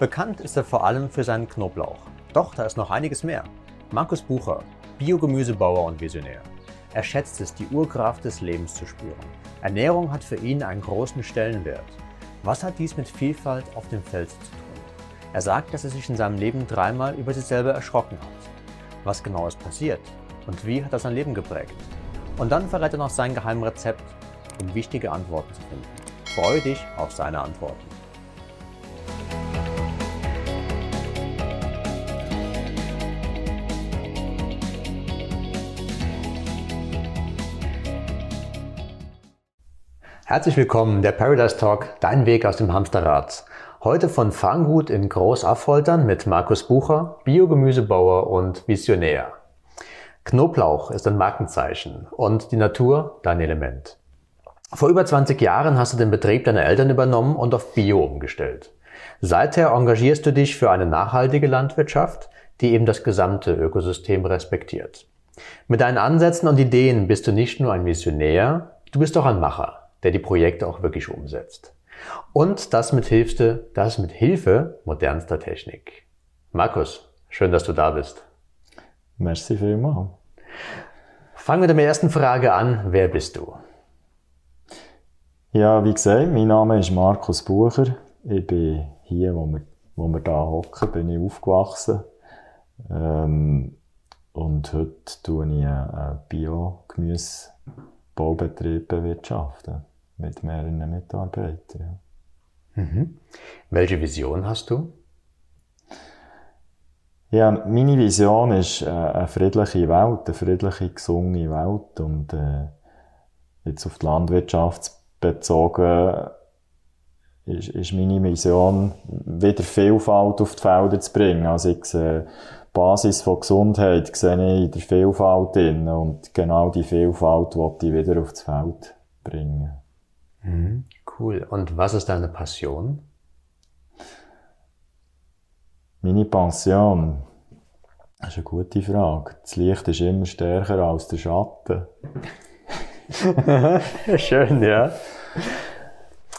Bekannt ist er vor allem für seinen Knoblauch. Doch da ist noch einiges mehr. Markus Bucher, Biogemüsebauer und Visionär. Er schätzt es, die Urkraft des Lebens zu spüren. Ernährung hat für ihn einen großen Stellenwert. Was hat dies mit Vielfalt auf dem Feld zu tun? Er sagt, dass er sich in seinem Leben dreimal über sich selber erschrocken hat. Was genau ist passiert und wie hat er sein Leben geprägt? Und dann verrät er noch sein Geheimrezept, um wichtige Antworten zu finden. Freue dich auf seine Antworten. Herzlich willkommen, der Paradise Talk, dein Weg aus dem Hamsterrad. Heute von Fanggut in Großaffoltern mit Markus Bucher, Biogemüsebauer und Visionär. Knoblauch ist ein Markenzeichen und die Natur dein Element. Vor über 20 Jahren hast du den Betrieb deiner Eltern übernommen und auf Bio umgestellt. Seither engagierst du dich für eine nachhaltige Landwirtschaft, die eben das gesamte Ökosystem respektiert. Mit deinen Ansätzen und Ideen bist du nicht nur ein Visionär, du bist auch ein Macher der die Projekte auch wirklich umsetzt. Und das mit Hilfe, das mit Hilfe modernster Technik. Markus, schön, dass du da bist. Merci vielmals. Fangen wir mit der ersten Frage an. Wer bist du? Ja, wie gesagt, mein Name ist Markus Bucher. Ich bin hier, wo wir, wo wir da hocken, bin ich aufgewachsen. Ähm, und heute tue ich einen Bio-Gemüsebaubetrieb bewirtschaften mit mehreren Mitarbeitern. Ja. Mhm. Welche Vision hast du? Ja, meine Vision ist äh, eine friedliche Welt, eine friedliche, gesunde Welt und äh, jetzt auf die Landwirtschaft bezogen ist, ist meine Vision, wieder Vielfalt auf die Felder zu bringen. Also ich sehe, die Basis von Gesundheit sehe ich in der Vielfalt drin und genau die Vielfalt wollte ich wieder aufs Feld bringen. Mhm, cool. Und was ist deine Passion? Meine Passion? Das ist eine gute Frage. Das Licht ist immer stärker als der Schatten. Schön, ja.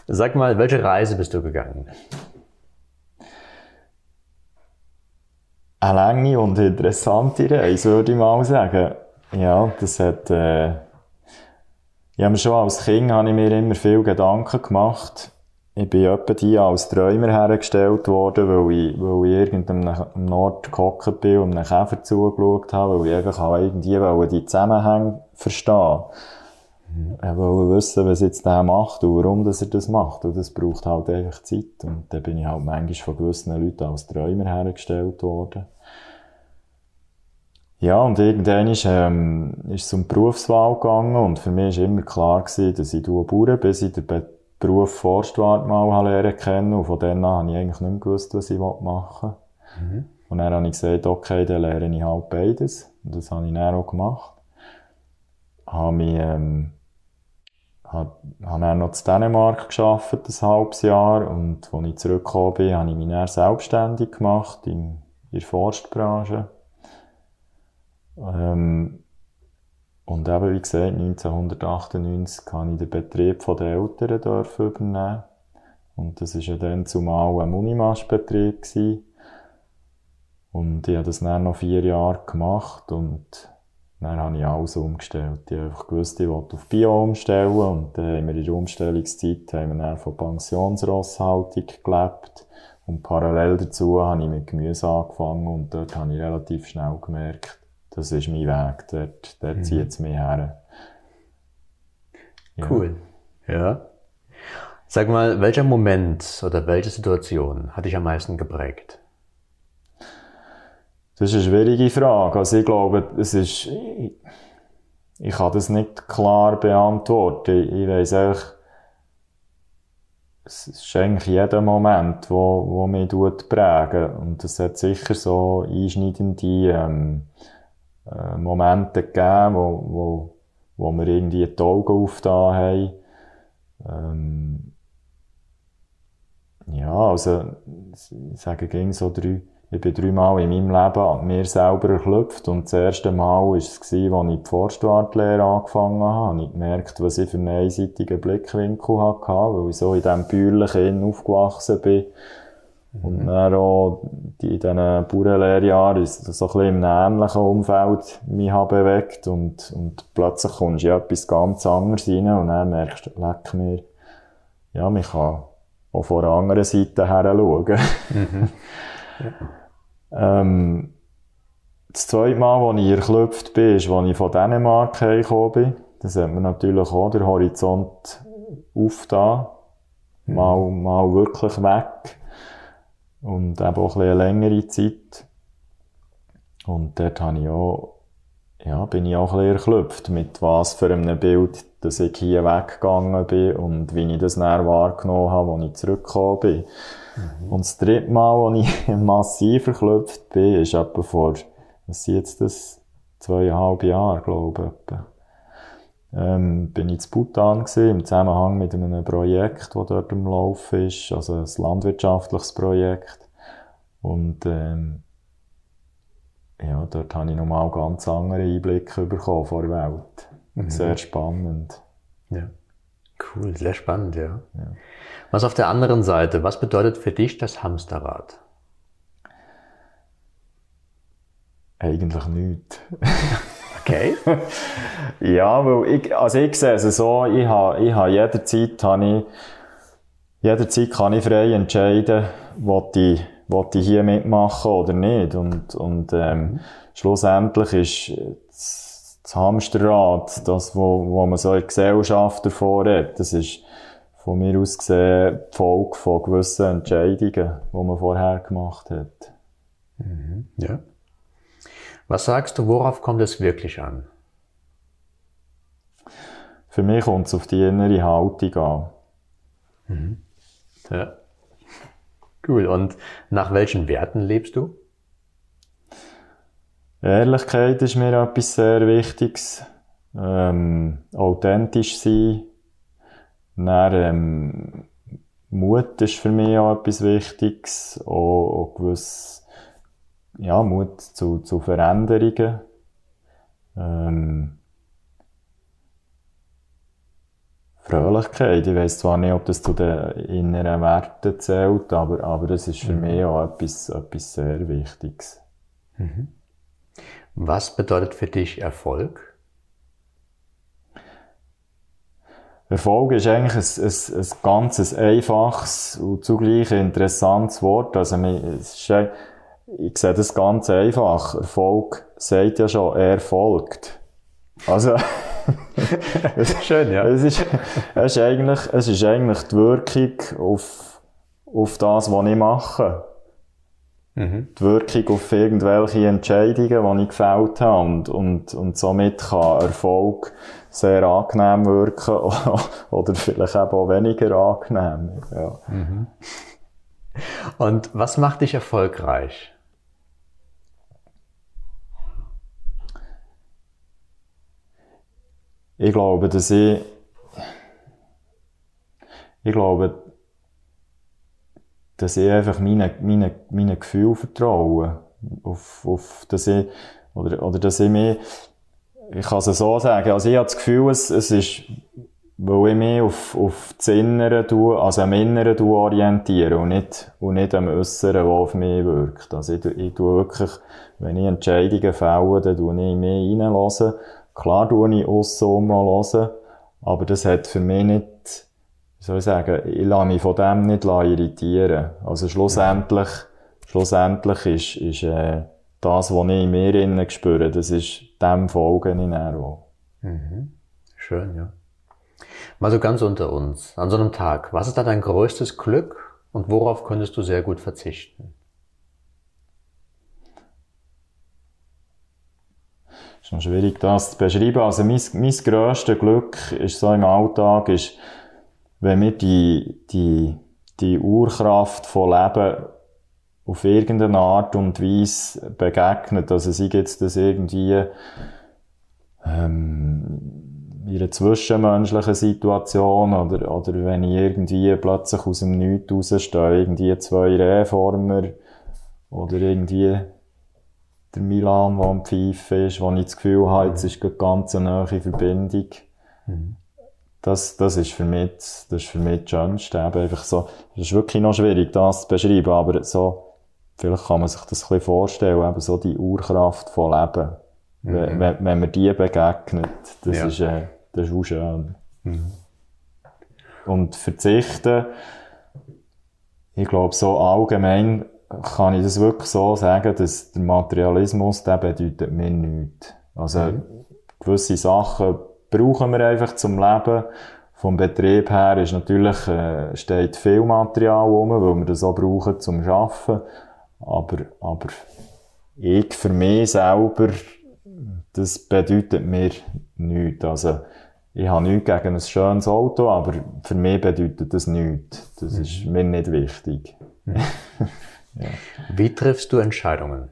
Sag mal, welche Reise bist du gegangen? Eine lange und interessante Reise, würde ich mal sagen. Ja, das hat äh, ich schon als Kind habe ich mir immer viel Gedanken gemacht. Ich bin etwa die als Träumer hergestellt worden, weil ich, weil ich irgendeinem Nord gehockt bin und einem Käfer zugeschaut habe, weil ich einfach irgendwie die Zusammenhänge verstehen. Ich wollte wissen, was jetzt der macht und warum dass er das macht. Und das braucht halt einfach Zeit. Und da bin ich halt manchmal von gewissen Leuten als Träumer hergestellt worden. Ja, und irgendwann ist, ähm, ist es um die Berufswahl gegangen und für mich war immer klar gewesen, dass ich Bauern bis ich den Beruf Forstwart mal lernen kennen und von dann an habe ich eigentlich nicht mehr gewusst, was ich machen will. Mhm. Und dann habe ich gesagt, okay, dann lerne ich halt beides. Und das habe ich dann auch gemacht. Habe mich, ähm, habe, habe dann noch in Dänemark geschafft, ein halbes Jahr. Und als ich zurückgekommen bin, habe ich mich dann selbstständig gemacht in, in der Forstbranche. Ähm, und eben, wie gesagt, 1998 habe ich den Betrieb der Eltern dürfen übernehmen. Und das war ja dann zumal ein Unimasch-Betrieb. Und ich habe das dann noch vier Jahre gemacht und dann habe ich alles umgestellt. Ich habe einfach gewusst, ich wollte auf Bio umstellen und dann haben wir in der Umstellungszeit haben wir von Pensionsrosshaltung gelebt. Und parallel dazu habe ich mit Gemüse angefangen und dort habe ich relativ schnell gemerkt, das ist mein Weg, dort, dort mhm. zieht es mich her. Ja. Cool. Ja. Sag mal, welcher Moment oder welche Situation hat dich am meisten geprägt? Das ist eine schwierige Frage. Also ich glaube, es ist, ich, ich kann das nicht klar beantworten. Ich, ich weiss einfach, es ist eigentlich jeder Moment, wo, wo mich prägen Und es hat sicher so einschneidende, ähm, äh, Momente gegeben, wo, wo, wo wir irgendwie die Augen aufgetan haben. Ähm, ja, also, ich sage ging so drei, ich bin dreimal in meinem Leben an mir selber erklüpft und das erste Mal war es, als ich die Forstwartlehre angefangen habe, ich gemerkt, was ich für einen einseitigen Blickwinkel hatte, weil ich so in diesem bäuerlichen aufgewachsen bin Mhm. Und dann auch die, in diesen Bauernlehrjahren ist so ein bisschen im ähnlichen Umfeld mich bewegt und, und plötzlich kommst du in etwas ganz anderes rein und dann merkst du, leck mir, ja, man kann auch von der anderen Seite her schauen. Mhm. Ja. ähm, das zweite Mal, als ich erklüpft bin, ist, als ich von Dänemark hergekommen bin. Das hat mir natürlich auch den Horizont aufgetan. Mhm. Mal, mal wirklich weg. Und eben auch ein eine längere Zeit. Und dort habe ich auch, ja, bin ich auch ein bisschen erklüpft, mit was für einem Bild, dass ich hier weggegangen bin und wie ich das näher wahrgenommen habe, als ich zurückgekommen bin. Mhm. Und das dritte Mal, als ich massiv erklüpft bin, ist etwa vor, was sind jetzt das, zweieinhalb Jahre, glaube ich, etwa ähm, bin ich in Bhutan gewesen, im Zusammenhang mit einem Projekt, das dort im Laufen ist, also ein landwirtschaftliches Projekt. Und ähm, ja, dort habe ich nochmal ganz andere Einblicke bekommen von der Welt. Mhm. Sehr spannend. Ja. Cool, sehr spannend, ja. ja. Was auf der anderen Seite, was bedeutet für dich das Hamsterrad? Eigentlich nichts. Okay. ja, weil ich, also ich sehe es so, ich habe, ich habe jederzeit, habe ich, jederzeit kann ich frei entscheiden, was ich, was ich hier mitmachen oder nicht. Und, und, ähm, schlussendlich ist das, das Hamsterrad, das, wo, wo man so in der Gesellschaft davor hat, das ist von mir aus gesehen die Folge von gewissen Entscheidungen, die man vorher gemacht hat. Mhm. Ja. Was sagst du, worauf kommt es wirklich an? Für mich kommt es auf die innere Haltung an. Mhm. Ja. Cool. Und nach welchen Werten lebst du? Ehrlichkeit ist mir etwas sehr Wichtiges. Ähm, authentisch sein. Dann, ähm, Mut ist für mich auch etwas Wichtiges. Auch, auch gewiss ja, Mut zu, zu Veränderungen. Ähm, Fröhlichkeit. Ich weiß zwar nicht, ob das zu den inneren Werten zählt, aber, aber es ist für mhm. mich auch etwas, etwas sehr Wichtiges. Mhm. Was bedeutet für dich Erfolg? Erfolg ist eigentlich ein, ein, ein ganz einfaches und zugleich interessantes Wort. Also, es ist ich sehe das ganz einfach. Erfolg sagt ja schon, er folgt. Also, das ist schön, ja. Es ist, es ist eigentlich, es ist eigentlich die Wirkung auf, auf das, was ich mache. Mhm. Die Wirkung auf irgendwelche Entscheidungen, die ich gefällt habe. Und, und, und somit kann Erfolg sehr angenehm wirken oder vielleicht eben auch weniger angenehm. Ja. Mhm. Und was macht dich erfolgreich? Ich glaube, dass ich, ich glaube, dass ich einfach meinen meine, meine Gefühl vertraue. Auf, auf, dass ich, oder, oder dass ich mich, ich kann es so sagen, also ich habe das Gefühl, es, es ist, weil ich mich auf, auf das Innere tue, also am Inneren tue orientiere und nicht, und nicht am Äußeren, das auf mich wirkt. Also ich, ich tue wirklich, wenn ich Entscheidungen fälle, dann tue ich mich reinlassen Klar tue ich aussen mal hören, aber das hat für mich nicht, wie soll ich sagen, ich lasse mich von dem nicht irritieren. Also schlussendlich, schlussendlich ist, ist äh, das, was ich in mir innen spüre, das ist dem folgen in auch. Mhm. Schön, ja. Mal so ganz unter uns, an so einem Tag, was ist da dein größtes Glück und worauf könntest du sehr gut verzichten? Ist schwierig, das zu beschreiben. Also mein, mein grösstes Glück ist so im Alltag, ist, wenn mir die, die, die Urkraft von Leben auf irgendeine Art und Weise begegnet. Also sei jetzt das irgendwie ähm, in einer zwischenmenschlichen Situation oder, oder wenn ich irgendwie plötzlich aus dem Nichts rausstehe, irgendwie zwei Reformer oder irgendwie der Milan, der am Pfeifen ist, wo ich das Gefühl habe, jetzt ist eine ganz nahe Verbindung. Mhm. das, das ist für mich, das ist für mich das Schönste. Eben einfach so, es ist wirklich noch schwierig, das zu beschreiben, aber so, vielleicht kann man sich das ein bisschen vorstellen, eben so die Urkraft von Leben. Mhm. Wenn, wenn, wenn man die begegnet, das ja. ist, äh, das ist auch schön. Mhm. Und verzichten, ich glaube, so allgemein kann ich das wirklich so sagen, dass der Materialismus, der bedeutet mir nichts. Also, mhm. gewisse Sachen brauchen wir einfach zum Leben. Vom Betrieb her ist natürlich, äh, steht viel Material rum, weil wir das auch brauchen zum Arbeiten. Aber, aber ich für mich selber, das bedeutet mir nichts. Also, ich habe nichts gegen ein schönes Auto, aber für mich bedeutet das nichts. Das mhm. ist mir nicht wichtig. Mhm. ja. Wie triffst du Entscheidungen?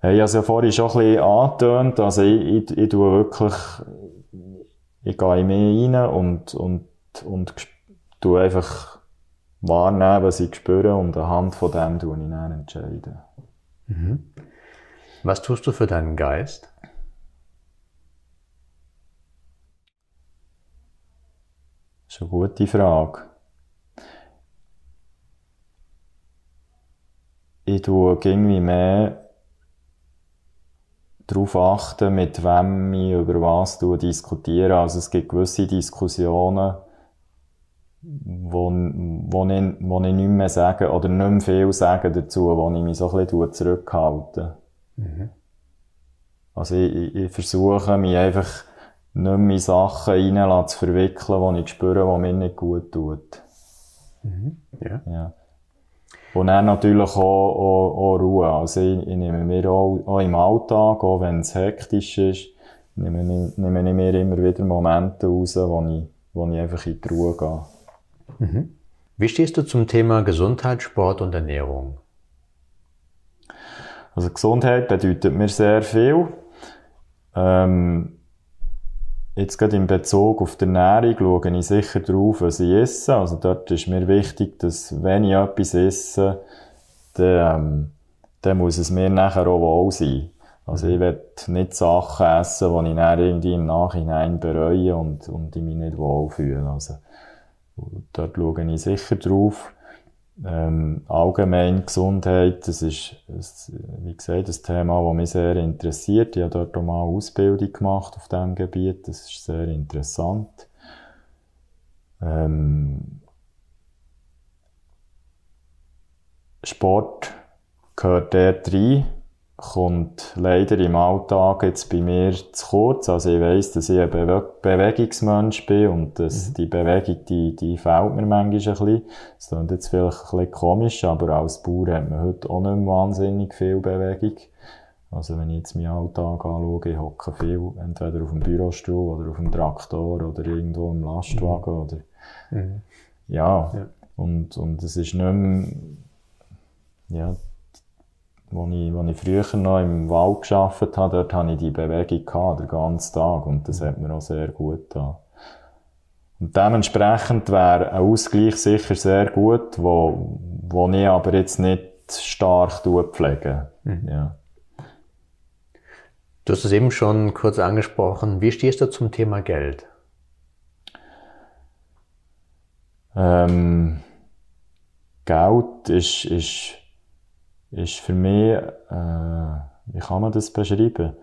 Hey, ich habe es ja vorhin schon ein bisschen angetönt. Also ich, ich, ich tue wirklich, ich gehe in mich rein und, und, und tue einfach wahrnehmen, was ich spüre und anhand von dem tue ich dann entscheiden. Mhm. Was tust du für deinen Geist? Das ist eine gute Frage. Ich tue irgendwie mehr darauf achten, mit wem ich über was diskutiere. Also es gibt gewisse Diskussionen, wo, wo, ich, wo ich nicht mehr sage, oder nicht mehr viel sage dazu, wo ich mich so ein bisschen zurückhalte. Mhm. Also ich, ich, ich, versuche mich einfach nicht mehr in Sachen rein zu verwickeln, die ich spüre, die mir nicht gut tut. Mhm. Ja. ja. Und dann natürlich auch, auch, auch Ruhe. Also ich, ich nehme mir auch, auch im Alltag, auch wenn es hektisch ist, nehme, nehme ich mir immer wieder Momente raus, wo ich, wo ich einfach in die Ruhe gehe. Mhm. Wie stehst du zum Thema Gesundheit, Sport und Ernährung? Also Gesundheit bedeutet mir sehr viel. Ähm, Jetzt gerade in Bezug auf die Ernährung schaue ich sicher darauf, was ich esse. Also dort ist mir wichtig, dass wenn ich etwas esse, dann, ähm, dann muss es mir nachher auch wohl sein. Also ich will nicht Sachen essen, die ich dann irgendwie im Nachhinein bereue und, und ich mich nicht wohlfühle. Also dort schaue ich sicher drauf. Ähm, allgemein Gesundheit, das ist, wie gesagt, ein Thema, das mich sehr interessiert. Ich habe dort auch mal Ausbildung gemacht auf diesem Gebiet. Das ist sehr interessant. Ähm, Sport gehört dort rein kommt leider im Alltag jetzt bei mir zu kurz. Also ich weiss, dass ich ein Bewe Bewegungsmensch bin und dass mhm. die Bewegung, die, die fehlt mir manchmal ein bisschen. Das klingt jetzt vielleicht ein bisschen komisch, aber als Bauer hat man heute auch nicht mehr wahnsinnig viel Bewegung. Also wenn ich jetzt meinen Alltag anschaue, ich hocke viel, entweder auf dem Bürostuhl oder auf dem Traktor oder irgendwo im Lastwagen mhm. oder, mhm. Ja. ja. Und, und es ist nicht mehr, ja, wo ich, wo ich früher noch im Wald geschafft habe, dort hatte ich die Bewegung gehabt, den ganzen Tag. Und das hat mir auch sehr gut getan. Und dementsprechend wäre ein Ausgleich sicher sehr gut, wo, wo ich aber jetzt nicht stark pflege. Mhm. Ja. Du hast es eben schon kurz angesprochen. Wie stehst du zum Thema Geld? Ähm, Geld ist, ist ist für mich, äh, wie kann man das beschreiben?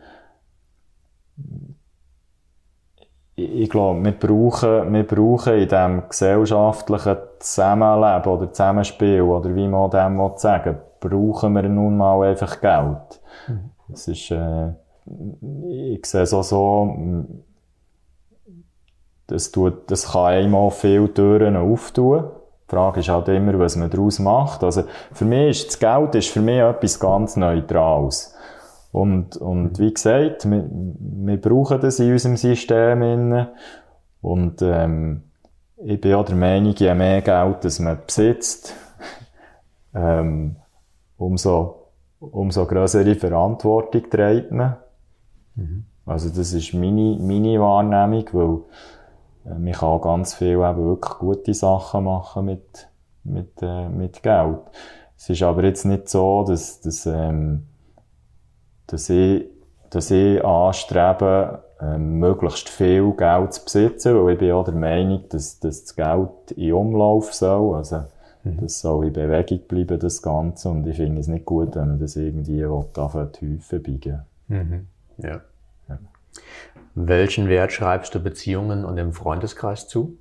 Ich, ich glaube, wir brauchen, wir brauchen in diesem gesellschaftlichen Zusammenleben oder Zusammenspiel oder wie man dem sagen brauchen wir nun mal einfach Geld. Mhm. Das ist, äh, ich sehe es auch so, das, tut, das kann einmal viele Türen auftun. Die Frage ist halt immer, was man daraus macht. Also, für mich ist das Geld ist für mich etwas ganz Neutrales. Und, und wie gesagt, wir, wir brauchen das in unserem System. Innen. Und, ähm, ich bin auch der Meinung, je mehr Geld das man besitzt, ähm, umso, umso größere Verantwortung trägt man. Mhm. Also, das ist meine, meine Wahrnehmung, weil, man kann ganz viel eben wirklich gute Sachen machen mit, mit, äh, mit Geld. Es ist aber jetzt nicht so, dass, dass, ähm, dass ich, dass ich anstrebe, äh, möglichst viel Geld zu besitzen, weil ich bin auch der Meinung, dass, dass das Geld in Umlauf soll, also mhm. das soll in Bewegung bleiben, das Ganze, und ich finde es nicht gut, wenn man das irgendwie davon die Häufe biegen mhm. ja. ja. Welchen Wert schreibst du Beziehungen und dem Freundeskreis zu?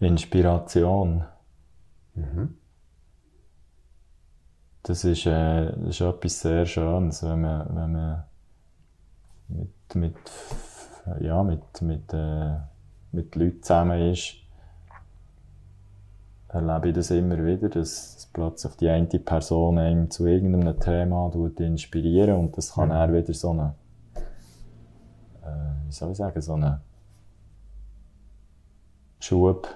Inspiration. Mhm. Das ist, äh, das ist etwas sehr Schönes, wenn man, wenn man mit, mit, ja, mit, mit, äh, mit Leuten zusammen ist, erlebe ich das immer wieder, dass, plötzlich die eine Person einem zu irgendeinem Thema inspirieren und das kann mhm. er wieder so eine, äh, wie soll ich sagen, so eine Schub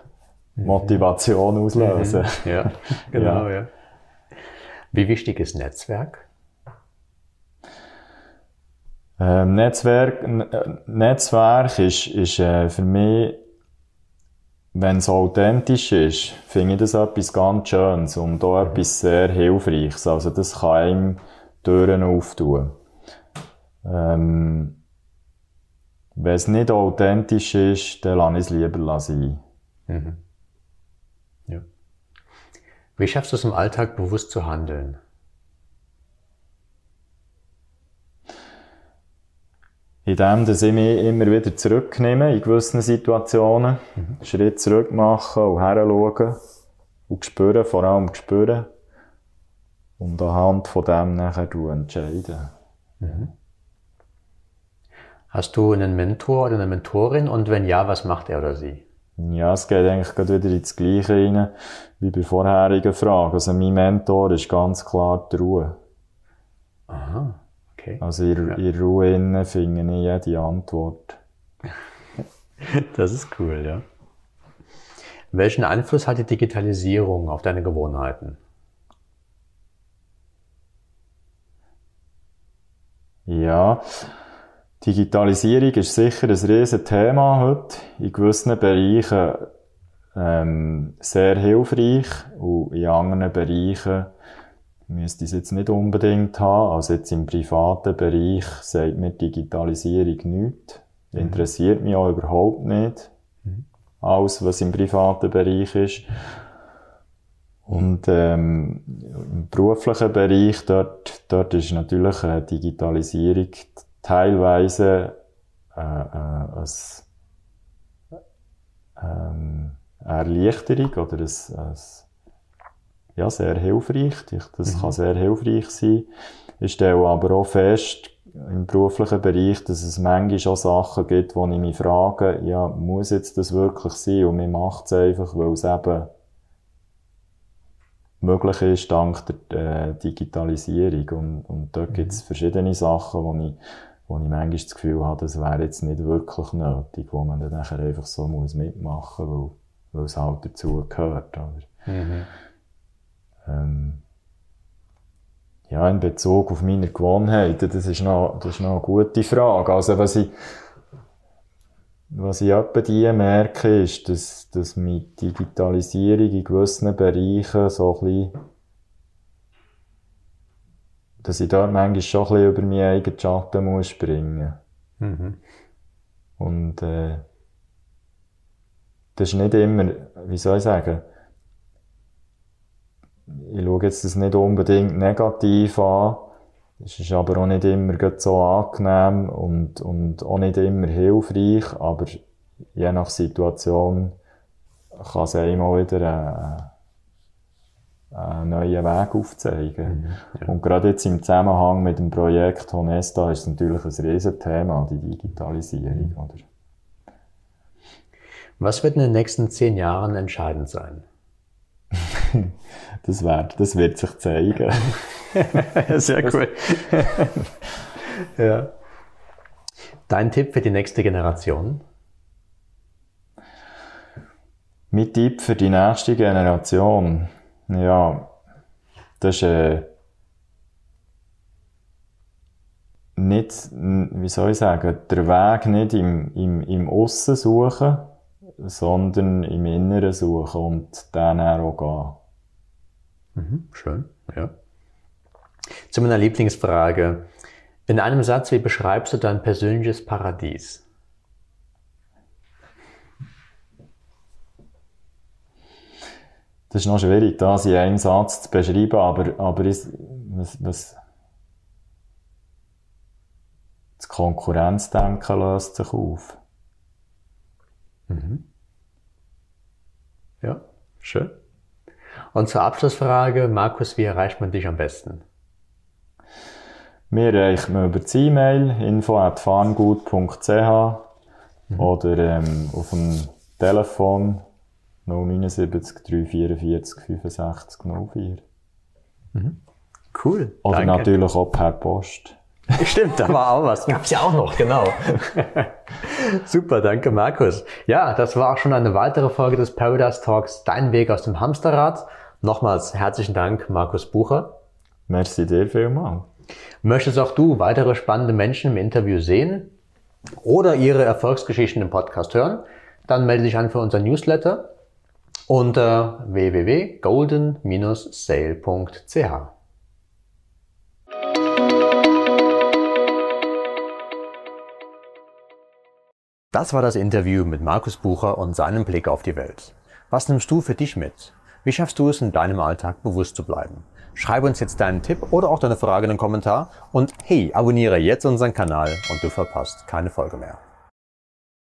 Mhm. Motivation auslösen. Mhm. Ja, genau, ja. ja. Wie wichtig ist Netzwerk? Ähm, Netzwerk, Netzwerk ist, ist äh, für mich, wenn es authentisch ist, finde ich das etwas ganz Schönes und auch etwas sehr Hilfreiches. Also das kann einem Türen auftun. Ähm, wenn es nicht authentisch ist, dann lasse ich es lieber sein. Mhm. Wie schaffst du es im Alltag bewusst zu handeln? Indem, dass ich mich immer wieder zurücknehme in gewissen Situationen, mhm. einen Schritt zurück machen und heranschauen und spüren, vor allem spüren und anhand von dem nachher entscheiden. Mhm. Hast du einen Mentor oder eine Mentorin und wenn ja, was macht er oder sie? Ja, es geht eigentlich gerade wieder ins Gleiche rein, wie bei vorherigen Fragen. Also mein Mentor ist ganz klar die Ruhe. Aha, okay. Also in, ja. in Ruhe innen finde ich jede Antwort. das ist cool, ja. Welchen Einfluss hat die Digitalisierung auf deine Gewohnheiten? Ja, Digitalisierung ist sicher ein riesen Thema heute. In gewissen Bereichen ähm, sehr hilfreich und in anderen Bereichen müsste ich es jetzt nicht unbedingt haben. Also jetzt im privaten Bereich sagt mir Digitalisierung nichts. Mhm. Interessiert mich auch überhaupt nicht. Mhm. Alles, was im privaten Bereich ist. Und ähm, im beruflichen Bereich, dort, dort ist natürlich eine Digitalisierung teilweise äh, äh, als ähm, Erleichterung oder ein, ein, ja, sehr hilfreich. Das mhm. kann sehr hilfreich sein. Ich stelle aber auch fest, im beruflichen Bereich, dass es manchmal auch Sachen gibt, wo ich mich frage, ja, muss jetzt das wirklich sein? Und man macht es einfach, weil es eben möglich ist, dank der äh, Digitalisierung. Und, und dort mhm. gibt es verschiedene Sachen, wo ich wo ich manchmal das Gefühl habe, das wäre jetzt nicht wirklich nötig, wo man dann nachher einfach so muss mitmachen muss, weil, weil es halt dazu gehört. Oder? Mhm. Ähm, ja, in Bezug auf meine Gewohnheiten, das ist noch, das ist noch eine gute Frage. Also, was ich, was ich etwa die merke, ist, dass, dass mit Digitalisierung in gewissen Bereichen so ein bisschen dass ich dort manchmal schon ein bisschen über meinen eigenen Schatten muss springen mhm. Und äh, das ist nicht immer, wie soll ich sagen, ich schaue jetzt das nicht unbedingt negativ an, es ist aber auch nicht immer so angenehm und, und auch nicht immer hilfreich, aber je nach Situation kann es einem auch wieder äh, einen neuen Weg aufzeigen. Mhm, ja. Und gerade jetzt im Zusammenhang mit dem Projekt Honesta ist es natürlich ein Riesenthema, die Digitalisierung. Mhm. Oder? Was wird in den nächsten zehn Jahren entscheidend sein? das, wird, das wird sich zeigen. Sehr cool. ja. Dein Tipp für die nächste Generation? Mein Tipp für die nächste Generation? Ja, das ist äh, nicht, wie soll ich sagen, der Weg nicht im, im, im Aussen suchen, sondern im Inneren suchen und dann auch gehen. Mhm, schön, ja. Zu meiner Lieblingsfrage. In einem Satz, wie beschreibst du dein persönliches Paradies? Das ist noch schwierig, das in einem Satz zu beschreiben, aber, aber ist, was, was, das Konkurrenzdenken löst sich auf. Mhm. Ja, schön. Und zur Abschlussfrage, Markus, wie erreicht man dich am besten? Mir erreicht man über die E-Mail info.farngut.ch mhm. oder ähm, auf dem Telefon 079 344 65 04. Mhm. Cool. Oder Danke. natürlich auch per Post. Stimmt, da war auch was. Gab's ja auch noch, genau. Super, danke Markus. Ja, das war auch schon eine weitere Folge des Paradise Talks, Dein Weg aus dem Hamsterrad. Nochmals herzlichen Dank, Markus Bucher. Merci dir vielmals. Möchtest auch du weitere spannende Menschen im Interview sehen oder ihre Erfolgsgeschichten im Podcast hören? Dann melde dich an für unser Newsletter unter www.golden-sale.ch. Das war das Interview mit Markus Bucher und seinem Blick auf die Welt. Was nimmst du für dich mit? Wie schaffst du es in deinem Alltag bewusst zu bleiben? Schreibe uns jetzt deinen Tipp oder auch deine Frage in den Kommentar und hey, abonniere jetzt unseren Kanal und du verpasst keine Folge mehr.